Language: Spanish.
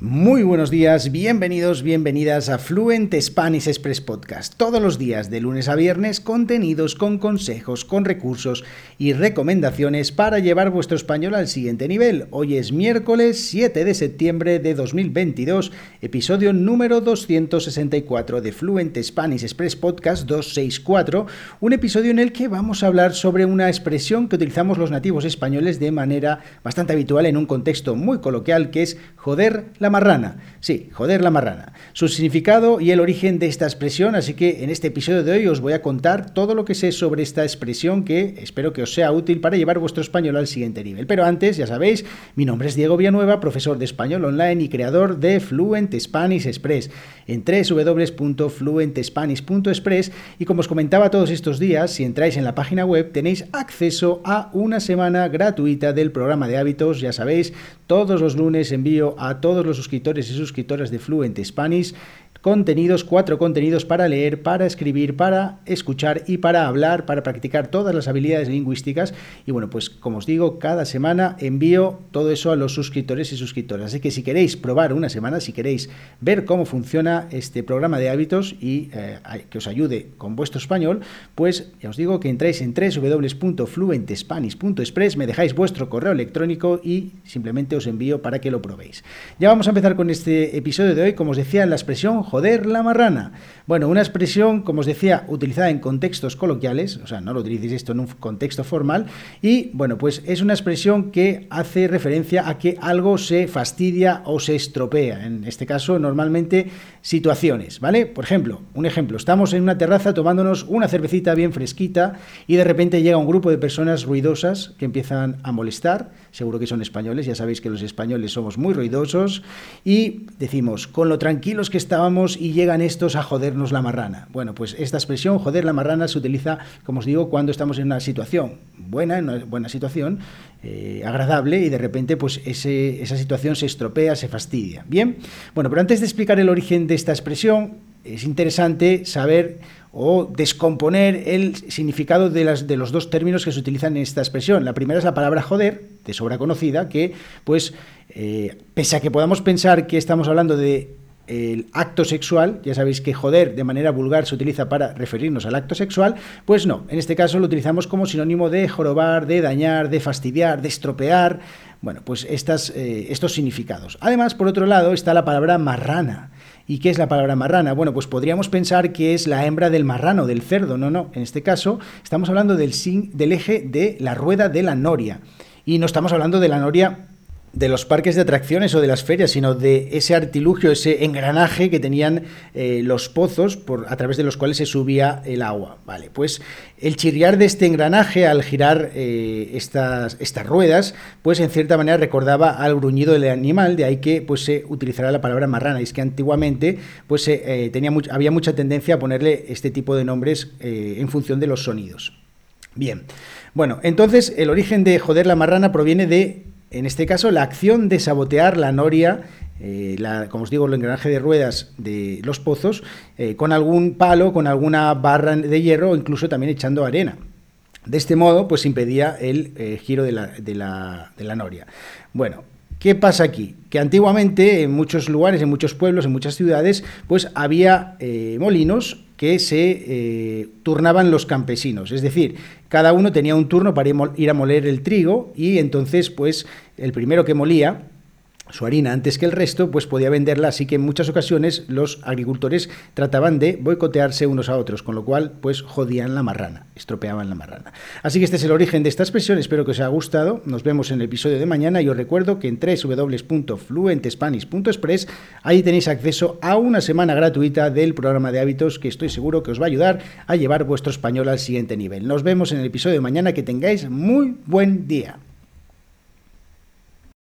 Muy buenos días, bienvenidos, bienvenidas a Fluent Spanish Express Podcast. Todos los días, de lunes a viernes, contenidos con consejos, con recursos y recomendaciones para llevar vuestro español al siguiente nivel. Hoy es miércoles 7 de septiembre de 2022, episodio número 264 de Fluent Spanish Express Podcast 264, un episodio en el que vamos a hablar sobre una expresión que utilizamos los nativos españoles de manera bastante habitual en un contexto muy coloquial que es joder la marrana. Sí, joder la marrana. Su significado y el origen de esta expresión, así que en este episodio de hoy os voy a contar todo lo que sé sobre esta expresión que espero que os sea útil para llevar vuestro español al siguiente nivel. Pero antes, ya sabéis, mi nombre es Diego Villanueva, profesor de español online y creador de Fluent Spanish Express en www.fluentespanish.express y como os comentaba todos estos días, si entráis en la página web tenéis acceso a una semana gratuita del programa de hábitos, ya sabéis, todos los lunes envío a todos los suscriptores y suscriptoras de Fluent Spanish contenidos, cuatro contenidos para leer, para escribir, para escuchar y para hablar, para practicar todas las habilidades lingüísticas. Y bueno, pues como os digo, cada semana envío todo eso a los suscriptores y suscriptoras. Así que si queréis probar una semana, si queréis ver cómo funciona este programa de hábitos y eh, que os ayude con vuestro español, pues ya os digo que entréis en www.fluentespanish.express, me dejáis vuestro correo electrónico y simplemente os envío para que lo probéis. Ya vamos a empezar con este episodio de hoy, como os decía, la expresión la marrana. Bueno, una expresión, como os decía, utilizada en contextos coloquiales, o sea, no lo utilicéis esto en un contexto formal, y bueno, pues es una expresión que hace referencia a que algo se fastidia o se estropea. En este caso, normalmente situaciones, ¿vale? Por ejemplo, un ejemplo, estamos en una terraza tomándonos una cervecita bien fresquita y de repente llega un grupo de personas ruidosas que empiezan a molestar, seguro que son españoles, ya sabéis que los españoles somos muy ruidosos, y decimos, con lo tranquilos que estábamos, y llegan estos a jodernos la marrana. Bueno, pues esta expresión, joder la marrana, se utiliza, como os digo, cuando estamos en una situación buena, en una buena situación, eh, agradable, y de repente pues ese, esa situación se estropea, se fastidia. Bien, bueno, pero antes de explicar el origen de esta expresión, es interesante saber o descomponer el significado de, las, de, los dos términos que se utilizan en esta expresión. La primera es la palabra joder, de sobra conocida, que pues eh, pese a que podamos pensar que estamos hablando de el acto sexual, ya sabéis que joder de manera vulgar se utiliza para referirnos al acto sexual, pues no, en este caso lo utilizamos como sinónimo de jorobar, de dañar, de fastidiar, de estropear, bueno, pues estas, eh, estos significados. Además, por otro lado, está la palabra marrana. ¿Y qué es la palabra marrana? Bueno, pues podríamos pensar que es la hembra del marrano, del cerdo. No, no. En este caso estamos hablando del, del eje de la rueda de la noria. Y no estamos hablando de la noria de los parques de atracciones o de las ferias, sino de ese artilugio, ese engranaje que tenían eh, los pozos por, a través de los cuales se subía el agua. Vale, pues el chirriar de este engranaje al girar eh, estas, estas ruedas, pues en cierta manera recordaba al gruñido del animal, de ahí que pues se utilizará la palabra marrana. Y es que antiguamente pues eh, tenía había mucha tendencia a ponerle este tipo de nombres en función de los sonidos. Bien, bueno, entonces el origen de joder la marrana proviene de en este caso, la acción de sabotear la noria, eh, como os digo, el engranaje de ruedas de los pozos, eh, con algún palo, con alguna barra de hierro o incluso también echando arena. De este modo, pues impedía el eh, giro de la, noria. Bueno, ¿Qué pasa aquí? Que antiguamente en muchos lugares, en muchos pueblos, en muchas ciudades, pues había molinos que se eh, turnaban los campesinos. Es decir, cada uno tenía un turno para ir a moler el trigo y entonces, pues, el primero que molía su harina antes que el resto, pues podía venderla, así que en muchas ocasiones los agricultores trataban de boicotearse unos a otros, con lo cual pues jodían la marrana, estropeaban la marrana. Así que este es el origen de esta expresión, espero que os haya gustado, nos vemos en el episodio de mañana y os recuerdo que en www.fluentespanish.express ahí tenéis acceso a una semana gratuita del programa de hábitos que estoy seguro que os va a ayudar a llevar vuestro español al siguiente nivel. Nos vemos en el episodio de mañana, que tengáis muy buen día.